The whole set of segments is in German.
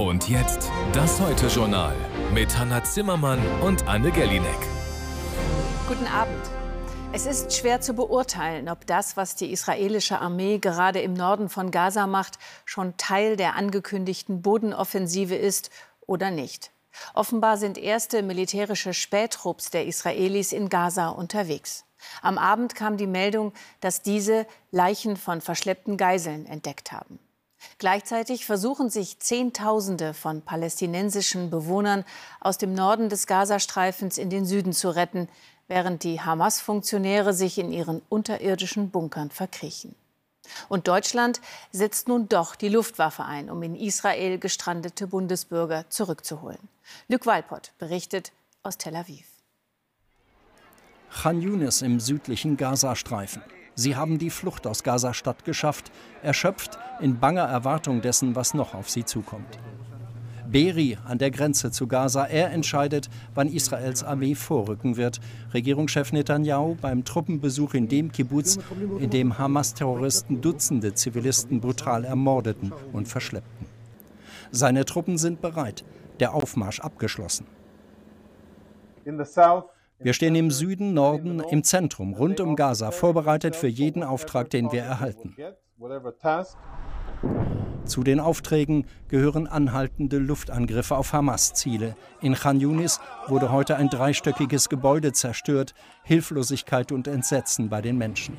Und jetzt das Heute-Journal mit Hanna Zimmermann und Anne Gellinek. Guten Abend. Es ist schwer zu beurteilen, ob das, was die israelische Armee gerade im Norden von Gaza macht, schon Teil der angekündigten Bodenoffensive ist oder nicht. Offenbar sind erste militärische Spähtrupps der Israelis in Gaza unterwegs. Am Abend kam die Meldung, dass diese Leichen von verschleppten Geiseln entdeckt haben. Gleichzeitig versuchen sich Zehntausende von palästinensischen Bewohnern aus dem Norden des Gazastreifens in den Süden zu retten, während die Hamas-Funktionäre sich in ihren unterirdischen Bunkern verkriechen. Und Deutschland setzt nun doch die Luftwaffe ein, um in Israel gestrandete Bundesbürger zurückzuholen. Luc Walpott berichtet aus Tel Aviv. Khan Yunis im südlichen Gazastreifen. Sie haben die Flucht aus Gaza-Stadt geschafft, erschöpft in banger Erwartung dessen, was noch auf sie zukommt. Beri an der Grenze zu Gaza, er entscheidet, wann Israels Armee vorrücken wird. Regierungschef Netanyahu beim Truppenbesuch in dem Kibbutz, in dem Hamas-Terroristen Dutzende Zivilisten brutal ermordeten und verschleppten. Seine Truppen sind bereit, der Aufmarsch abgeschlossen. In the south wir stehen im Süden, Norden, im Zentrum, rund um Gaza, vorbereitet für jeden Auftrag, den wir erhalten. Zu den Aufträgen gehören anhaltende Luftangriffe auf Hamas-Ziele. In Khan Yunis wurde heute ein dreistöckiges Gebäude zerstört. Hilflosigkeit und Entsetzen bei den Menschen.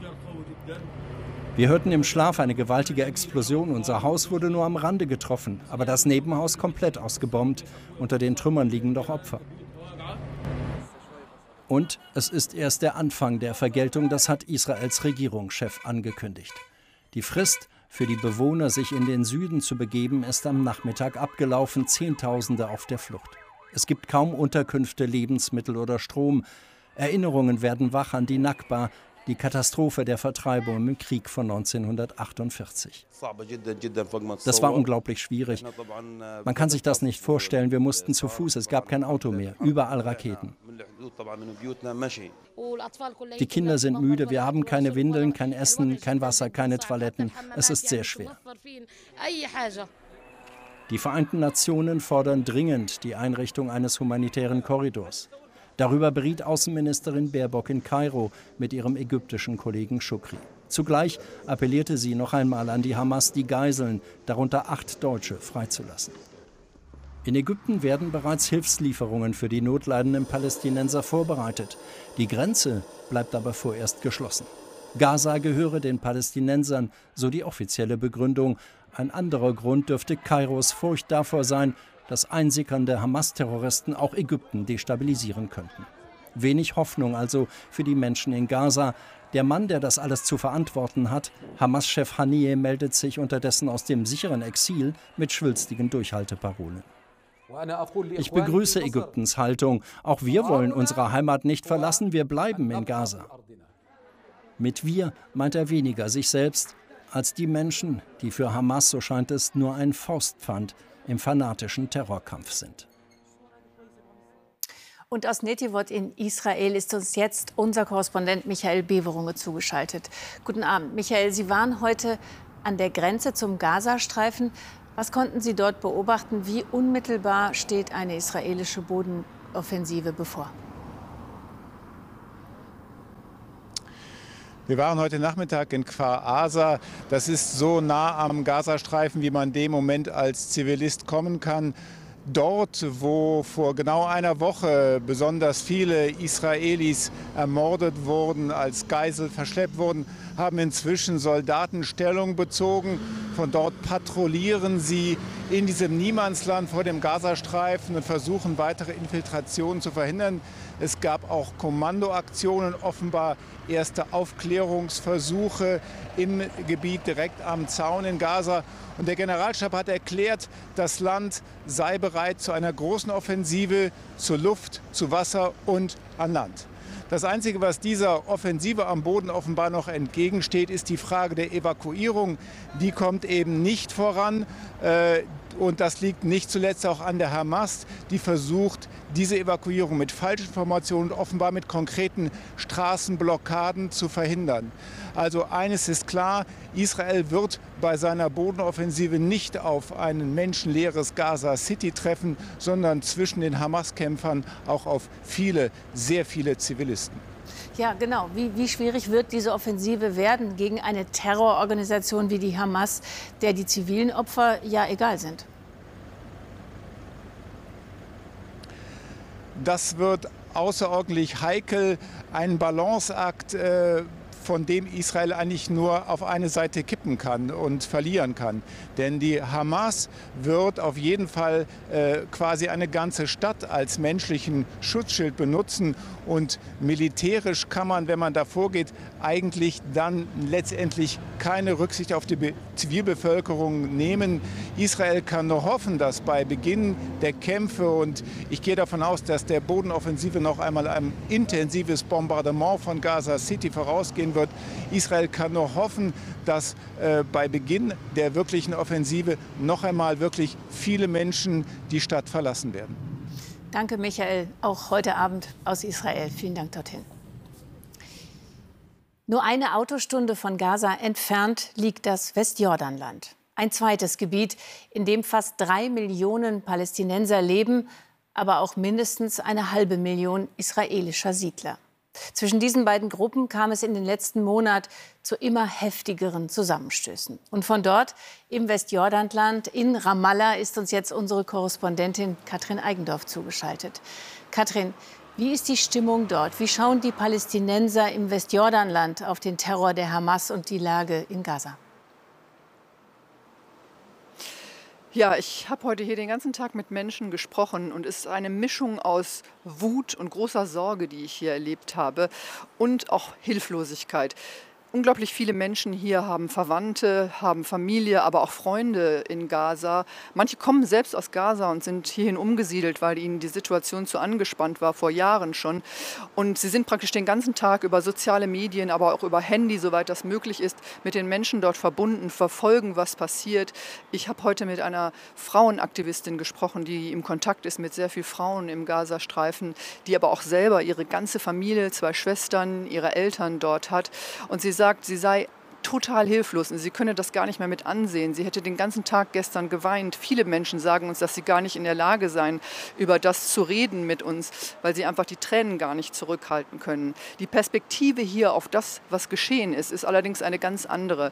Wir hörten im Schlaf eine gewaltige Explosion. Unser Haus wurde nur am Rande getroffen, aber das Nebenhaus komplett ausgebombt. Unter den Trümmern liegen doch Opfer. Und es ist erst der Anfang der Vergeltung, das hat Israels Regierungschef angekündigt. Die Frist für die Bewohner, sich in den Süden zu begeben, ist am Nachmittag abgelaufen, Zehntausende auf der Flucht. Es gibt kaum Unterkünfte, Lebensmittel oder Strom. Erinnerungen werden wach an die Nakba, die Katastrophe der Vertreibung im Krieg von 1948. Das war unglaublich schwierig. Man kann sich das nicht vorstellen. Wir mussten zu Fuß, es gab kein Auto mehr, überall Raketen. Die Kinder sind müde, wir haben keine Windeln, kein Essen, kein Wasser, keine Toiletten. Es ist sehr schwer. Die Vereinten Nationen fordern dringend die Einrichtung eines humanitären Korridors. Darüber beriet Außenministerin Baerbock in Kairo mit ihrem ägyptischen Kollegen Shukri. Zugleich appellierte sie noch einmal an die Hamas, die Geiseln, darunter acht Deutsche, freizulassen. In Ägypten werden bereits Hilfslieferungen für die notleidenden Palästinenser vorbereitet. Die Grenze bleibt aber vorerst geschlossen. Gaza gehöre den Palästinensern, so die offizielle Begründung. Ein anderer Grund dürfte Kairos Furcht davor sein, dass einsickernde Hamas-Terroristen auch Ägypten destabilisieren könnten. Wenig Hoffnung also für die Menschen in Gaza. Der Mann, der das alles zu verantworten hat, Hamas-Chef Haniyeh, meldet sich unterdessen aus dem sicheren Exil mit schwülstigen Durchhalteparolen. Ich begrüße Ägyptens Haltung. Auch wir wollen unsere Heimat nicht verlassen, wir bleiben in Gaza. Mit wir meint er weniger sich selbst als die Menschen, die für Hamas, so scheint es, nur ein Faustpfand im fanatischen Terrorkampf sind. Und aus Netivot in Israel ist uns jetzt unser Korrespondent Michael Beverunge zugeschaltet. Guten Abend, Michael. Sie waren heute an der Grenze zum Gazastreifen. Was konnten Sie dort beobachten? Wie unmittelbar steht eine israelische Bodenoffensive bevor? Wir waren heute Nachmittag in Kfar Asa. Das ist so nah am Gazastreifen, wie man dem Moment als Zivilist kommen kann. Dort, wo vor genau einer Woche besonders viele Israelis ermordet wurden, als Geisel verschleppt wurden, haben inzwischen Soldaten Stellung bezogen. Von dort patrouillieren sie in diesem Niemandsland vor dem Gazastreifen und versuchen weitere Infiltrationen zu verhindern. Es gab auch Kommandoaktionen, offenbar erste Aufklärungsversuche im Gebiet direkt am Zaun in Gaza. Und der Generalstab hat erklärt, das Land sei bereit zu einer großen Offensive zur Luft, zu Wasser und an Land. Das Einzige, was dieser Offensive am Boden offenbar noch entgegensteht, ist die Frage der Evakuierung. Die kommt eben nicht voran. Und das liegt nicht zuletzt auch an der Hamas, die versucht, diese Evakuierung mit Falschinformationen und offenbar mit konkreten Straßenblockaden zu verhindern. Also eines ist klar, Israel wird bei seiner Bodenoffensive nicht auf ein menschenleeres Gaza City treffen, sondern zwischen den Hamas-Kämpfern auch auf viele, sehr viele Zivilisten. Ja, genau. Wie, wie, schwierig wird diese Offensive werden gegen eine Terrororganisation wie die Hamas, der die zivilen Opfer ja egal sind? Das wird außerordentlich heikel, ein Balanceakt. Äh, von dem Israel eigentlich nur auf eine Seite kippen kann und verlieren kann. Denn die Hamas wird auf jeden Fall äh, quasi eine ganze Stadt als menschlichen Schutzschild benutzen und militärisch kann man, wenn man da vorgeht, eigentlich dann letztendlich keine Rücksicht auf die Be Zivilbevölkerung nehmen. Israel kann nur hoffen, dass bei Beginn der Kämpfe und ich gehe davon aus, dass der Bodenoffensive noch einmal ein intensives Bombardement von Gaza City vorausgehen wird. Israel kann nur hoffen, dass äh, bei Beginn der wirklichen Offensive noch einmal wirklich viele Menschen die Stadt verlassen werden. Danke, Michael, auch heute Abend aus Israel. Vielen Dank dorthin. Nur eine Autostunde von Gaza entfernt liegt das Westjordanland. Ein zweites Gebiet, in dem fast drei Millionen Palästinenser leben, aber auch mindestens eine halbe Million israelischer Siedler. Zwischen diesen beiden Gruppen kam es in den letzten Monaten zu immer heftigeren Zusammenstößen. Und von dort im Westjordanland in Ramallah ist uns jetzt unsere Korrespondentin Katrin Eigendorf zugeschaltet. Katrin, wie ist die Stimmung dort? Wie schauen die Palästinenser im Westjordanland auf den Terror der Hamas und die Lage in Gaza? Ja, ich habe heute hier den ganzen Tag mit Menschen gesprochen und es ist eine Mischung aus Wut und großer Sorge, die ich hier erlebt habe und auch Hilflosigkeit. Unglaublich viele Menschen hier haben Verwandte, haben Familie, aber auch Freunde in Gaza. Manche kommen selbst aus Gaza und sind hierhin umgesiedelt, weil ihnen die Situation zu angespannt war, vor Jahren schon. Und sie sind praktisch den ganzen Tag über soziale Medien, aber auch über Handy, soweit das möglich ist, mit den Menschen dort verbunden, verfolgen, was passiert. Ich habe heute mit einer Frauenaktivistin gesprochen, die im Kontakt ist mit sehr vielen Frauen im Gazastreifen, die aber auch selber ihre ganze Familie, zwei Schwestern, ihre Eltern dort hat. Und sie sagt, sie sei total hilflos und sie könne das gar nicht mehr mit ansehen. Sie hätte den ganzen Tag gestern geweint. Viele Menschen sagen uns, dass sie gar nicht in der Lage seien, über das zu reden mit uns, weil sie einfach die Tränen gar nicht zurückhalten können. Die Perspektive hier auf das, was geschehen ist, ist allerdings eine ganz andere.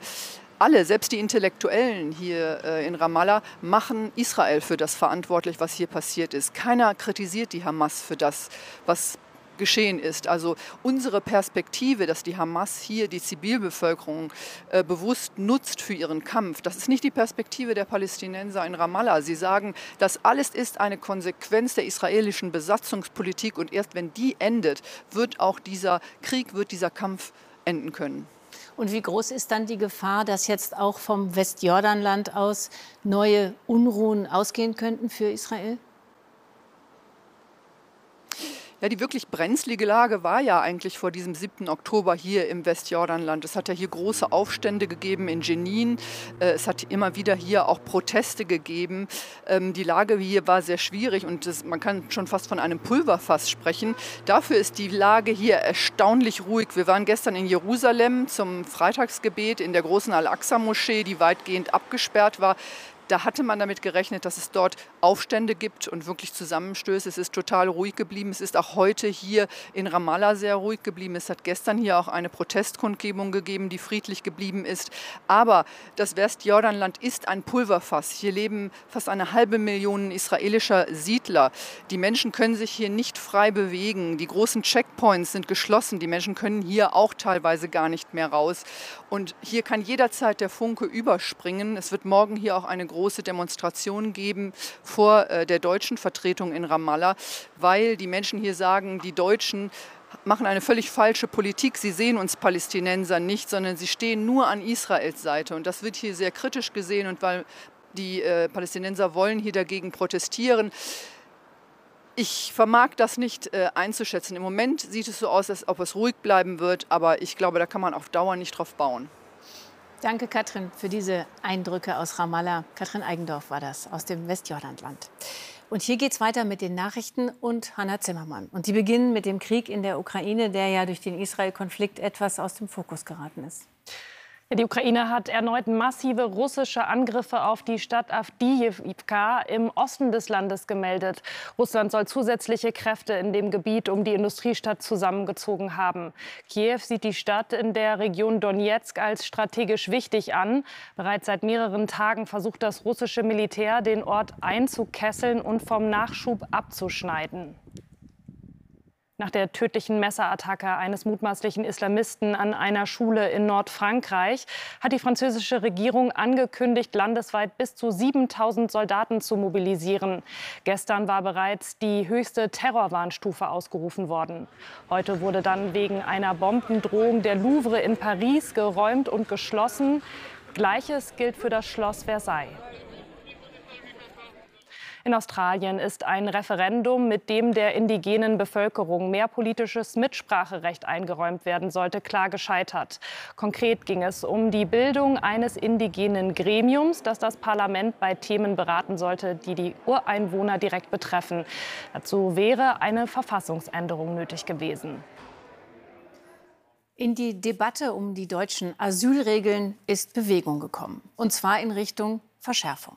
Alle, selbst die Intellektuellen hier äh, in Ramallah, machen Israel für das verantwortlich, was hier passiert ist. Keiner kritisiert die Hamas für das, was geschehen ist. Also unsere Perspektive, dass die Hamas hier die Zivilbevölkerung äh, bewusst nutzt für ihren Kampf, das ist nicht die Perspektive der Palästinenser in Ramallah. Sie sagen, das alles ist eine Konsequenz der israelischen Besatzungspolitik und erst wenn die endet, wird auch dieser Krieg, wird dieser Kampf enden können. Und wie groß ist dann die Gefahr, dass jetzt auch vom Westjordanland aus neue Unruhen ausgehen könnten für Israel? Ja, die wirklich brenzlige Lage war ja eigentlich vor diesem 7. Oktober hier im Westjordanland. Es hat ja hier große Aufstände gegeben in Jenin. Äh, es hat immer wieder hier auch Proteste gegeben. Ähm, die Lage hier war sehr schwierig und das, man kann schon fast von einem Pulverfass sprechen. Dafür ist die Lage hier erstaunlich ruhig. Wir waren gestern in Jerusalem zum Freitagsgebet in der großen Al-Aqsa-Moschee, die weitgehend abgesperrt war. Da hatte man damit gerechnet, dass es dort Aufstände gibt und wirklich Zusammenstöße. Es ist total ruhig geblieben. Es ist auch heute hier in Ramallah sehr ruhig geblieben. Es hat gestern hier auch eine Protestkundgebung gegeben, die friedlich geblieben ist. Aber das Westjordanland ist ein Pulverfass. Hier leben fast eine halbe Million israelischer Siedler. Die Menschen können sich hier nicht frei bewegen. Die großen Checkpoints sind geschlossen. Die Menschen können hier auch teilweise gar nicht mehr raus. Und hier kann jederzeit der Funke überspringen. Es wird morgen hier auch eine große Demonstration geben vor äh, der deutschen Vertretung in Ramallah, weil die Menschen hier sagen, die Deutschen machen eine völlig falsche Politik. Sie sehen uns Palästinenser nicht, sondern sie stehen nur an Israels Seite. Und das wird hier sehr kritisch gesehen. Und weil die äh, Palästinenser wollen hier dagegen protestieren, ich vermag das nicht äh, einzuschätzen. Im Moment sieht es so aus, als ob es ruhig bleiben wird, aber ich glaube, da kann man auf Dauer nicht drauf bauen. Danke, Katrin, für diese Eindrücke aus Ramallah. Katrin Eigendorf war das aus dem Westjordanland. Und hier geht es weiter mit den Nachrichten und Hanna Zimmermann. Und die beginnen mit dem Krieg in der Ukraine, der ja durch den Israel-Konflikt etwas aus dem Fokus geraten ist. Die Ukraine hat erneut massive russische Angriffe auf die Stadt Avdiivka im Osten des Landes gemeldet. Russland soll zusätzliche Kräfte in dem Gebiet um die Industriestadt zusammengezogen haben. Kiew sieht die Stadt in der Region Donetsk als strategisch wichtig an. Bereits seit mehreren Tagen versucht das russische Militär, den Ort einzukesseln und vom Nachschub abzuschneiden. Nach der tödlichen Messerattacke eines mutmaßlichen Islamisten an einer Schule in Nordfrankreich hat die französische Regierung angekündigt, landesweit bis zu 7000 Soldaten zu mobilisieren. Gestern war bereits die höchste Terrorwarnstufe ausgerufen worden. Heute wurde dann wegen einer Bombendrohung der Louvre in Paris geräumt und geschlossen. Gleiches gilt für das Schloss Versailles. In Australien ist ein Referendum, mit dem der indigenen Bevölkerung mehr politisches Mitspracherecht eingeräumt werden sollte, klar gescheitert. Konkret ging es um die Bildung eines indigenen Gremiums, das das Parlament bei Themen beraten sollte, die die Ureinwohner direkt betreffen. Dazu wäre eine Verfassungsänderung nötig gewesen. In die Debatte um die deutschen Asylregeln ist Bewegung gekommen, und zwar in Richtung Verschärfung.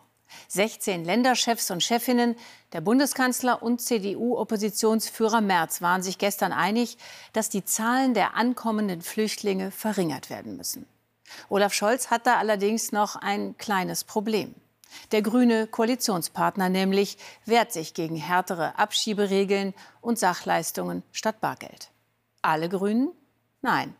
16 Länderchefs und Chefinnen, der Bundeskanzler und CDU-Oppositionsführer Merz waren sich gestern einig, dass die Zahlen der ankommenden Flüchtlinge verringert werden müssen. Olaf Scholz hat da allerdings noch ein kleines Problem. Der grüne Koalitionspartner nämlich wehrt sich gegen härtere Abschieberegeln und Sachleistungen statt Bargeld. Alle Grünen? Nein.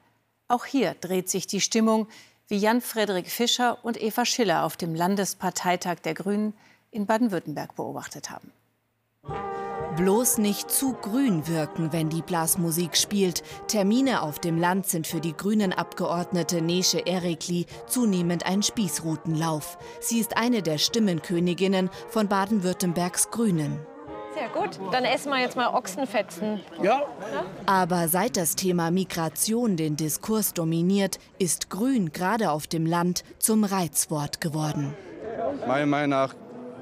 Auch hier dreht sich die Stimmung wie Jan-Frederik Fischer und Eva Schiller auf dem Landesparteitag der Grünen in Baden-Württemberg beobachtet haben. Bloß nicht zu grün wirken, wenn die Blasmusik spielt. Termine auf dem Land sind für die grünen Abgeordnete Nesche Erikli zunehmend ein Spießrutenlauf. Sie ist eine der Stimmenköniginnen von Baden-Württembergs Grünen. Sehr gut. Dann essen wir jetzt mal Ochsenfetzen. Ja. Aber seit das Thema Migration den Diskurs dominiert, ist Grün gerade auf dem Land zum Reizwort geworden. Meiner Meinung nach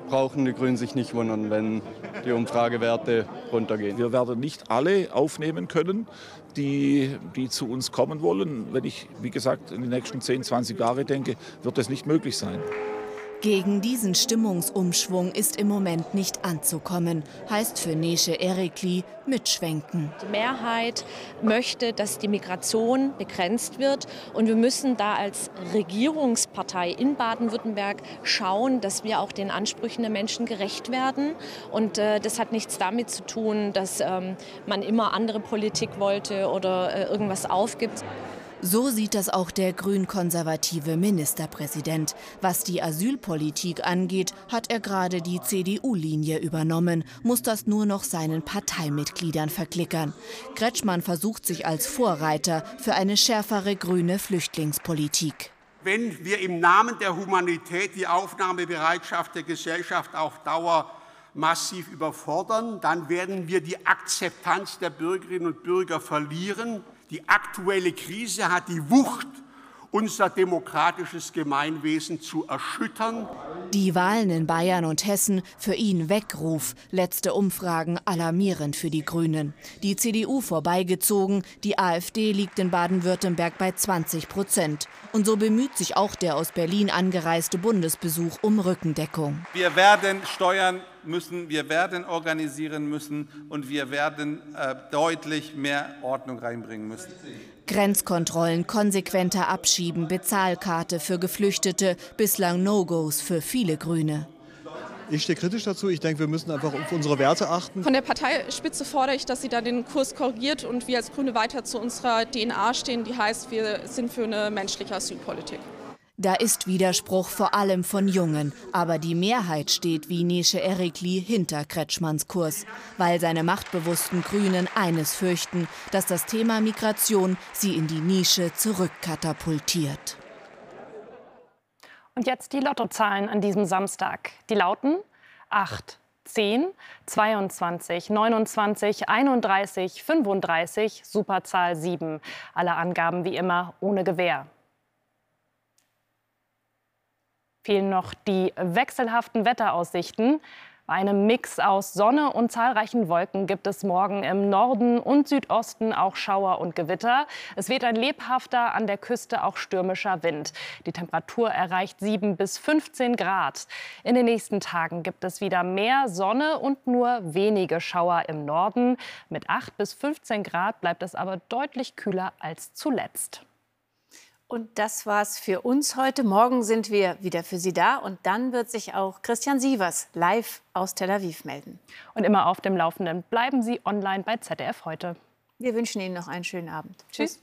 brauchen die Grünen sich nicht wundern, wenn die Umfragewerte runtergehen. Wir werden nicht alle aufnehmen können, die, die zu uns kommen wollen. Wenn ich, wie gesagt, in die nächsten 10, 20 Jahre denke, wird das nicht möglich sein. Gegen diesen Stimmungsumschwung ist im Moment nicht anzukommen, heißt für Nesche Erikli mitschwenken. Die Mehrheit möchte, dass die Migration begrenzt wird und wir müssen da als Regierungspartei in Baden-Württemberg schauen, dass wir auch den Ansprüchen der Menschen gerecht werden und äh, das hat nichts damit zu tun, dass ähm, man immer andere Politik wollte oder äh, irgendwas aufgibt. So sieht das auch der grün-konservative Ministerpräsident. Was die Asylpolitik angeht, hat er gerade die CDU-Linie übernommen, muss das nur noch seinen Parteimitgliedern verklickern. Kretschmann versucht sich als Vorreiter für eine schärfere grüne Flüchtlingspolitik. Wenn wir im Namen der Humanität die Aufnahmebereitschaft der Gesellschaft auf Dauer massiv überfordern, dann werden wir die Akzeptanz der Bürgerinnen und Bürger verlieren. Die aktuelle Krise hat die Wucht, unser demokratisches Gemeinwesen zu erschüttern. Die Wahlen in Bayern und Hessen für ihn Weckruf. Letzte Umfragen alarmierend für die Grünen. Die CDU vorbeigezogen, die AfD liegt in Baden-Württemberg bei 20 Prozent. Und so bemüht sich auch der aus Berlin angereiste Bundesbesuch um Rückendeckung. Wir werden steuern müssen, wir werden organisieren müssen und wir werden äh, deutlich mehr Ordnung reinbringen müssen. Grenzkontrollen, konsequenter Abschieben, Bezahlkarte für Geflüchtete, bislang No-Gos für viele Grüne. Ich stehe kritisch dazu. Ich denke, wir müssen einfach auf unsere Werte achten. Von der Parteispitze fordere ich, dass sie da den Kurs korrigiert und wir als Grüne weiter zu unserer DNA stehen, die heißt, wir sind für eine menschliche Asylpolitik. Da ist Widerspruch vor allem von Jungen, aber die Mehrheit steht wie Nesche Erikli hinter Kretschmanns Kurs, weil seine machtbewussten Grünen eines fürchten, dass das Thema Migration sie in die Nische zurückkatapultiert. Und jetzt die Lottozahlen an diesem Samstag. Die lauten 8, 10, 22, 29, 31, 35, Superzahl 7. Alle Angaben wie immer ohne Gewähr. Fehlen noch die wechselhaften Wetteraussichten. Bei einem Mix aus Sonne und zahlreichen Wolken gibt es morgen im Norden und Südosten auch Schauer und Gewitter. Es weht ein lebhafter, an der Küste auch stürmischer Wind. Die Temperatur erreicht 7 bis 15 Grad. In den nächsten Tagen gibt es wieder mehr Sonne und nur wenige Schauer im Norden. Mit 8 bis 15 Grad bleibt es aber deutlich kühler als zuletzt. Und das war's für uns heute. Morgen sind wir wieder für Sie da und dann wird sich auch Christian Sievers live aus Tel Aviv melden. Und immer auf dem Laufenden bleiben Sie online bei ZDF heute. Wir wünschen Ihnen noch einen schönen Abend. Tschüss.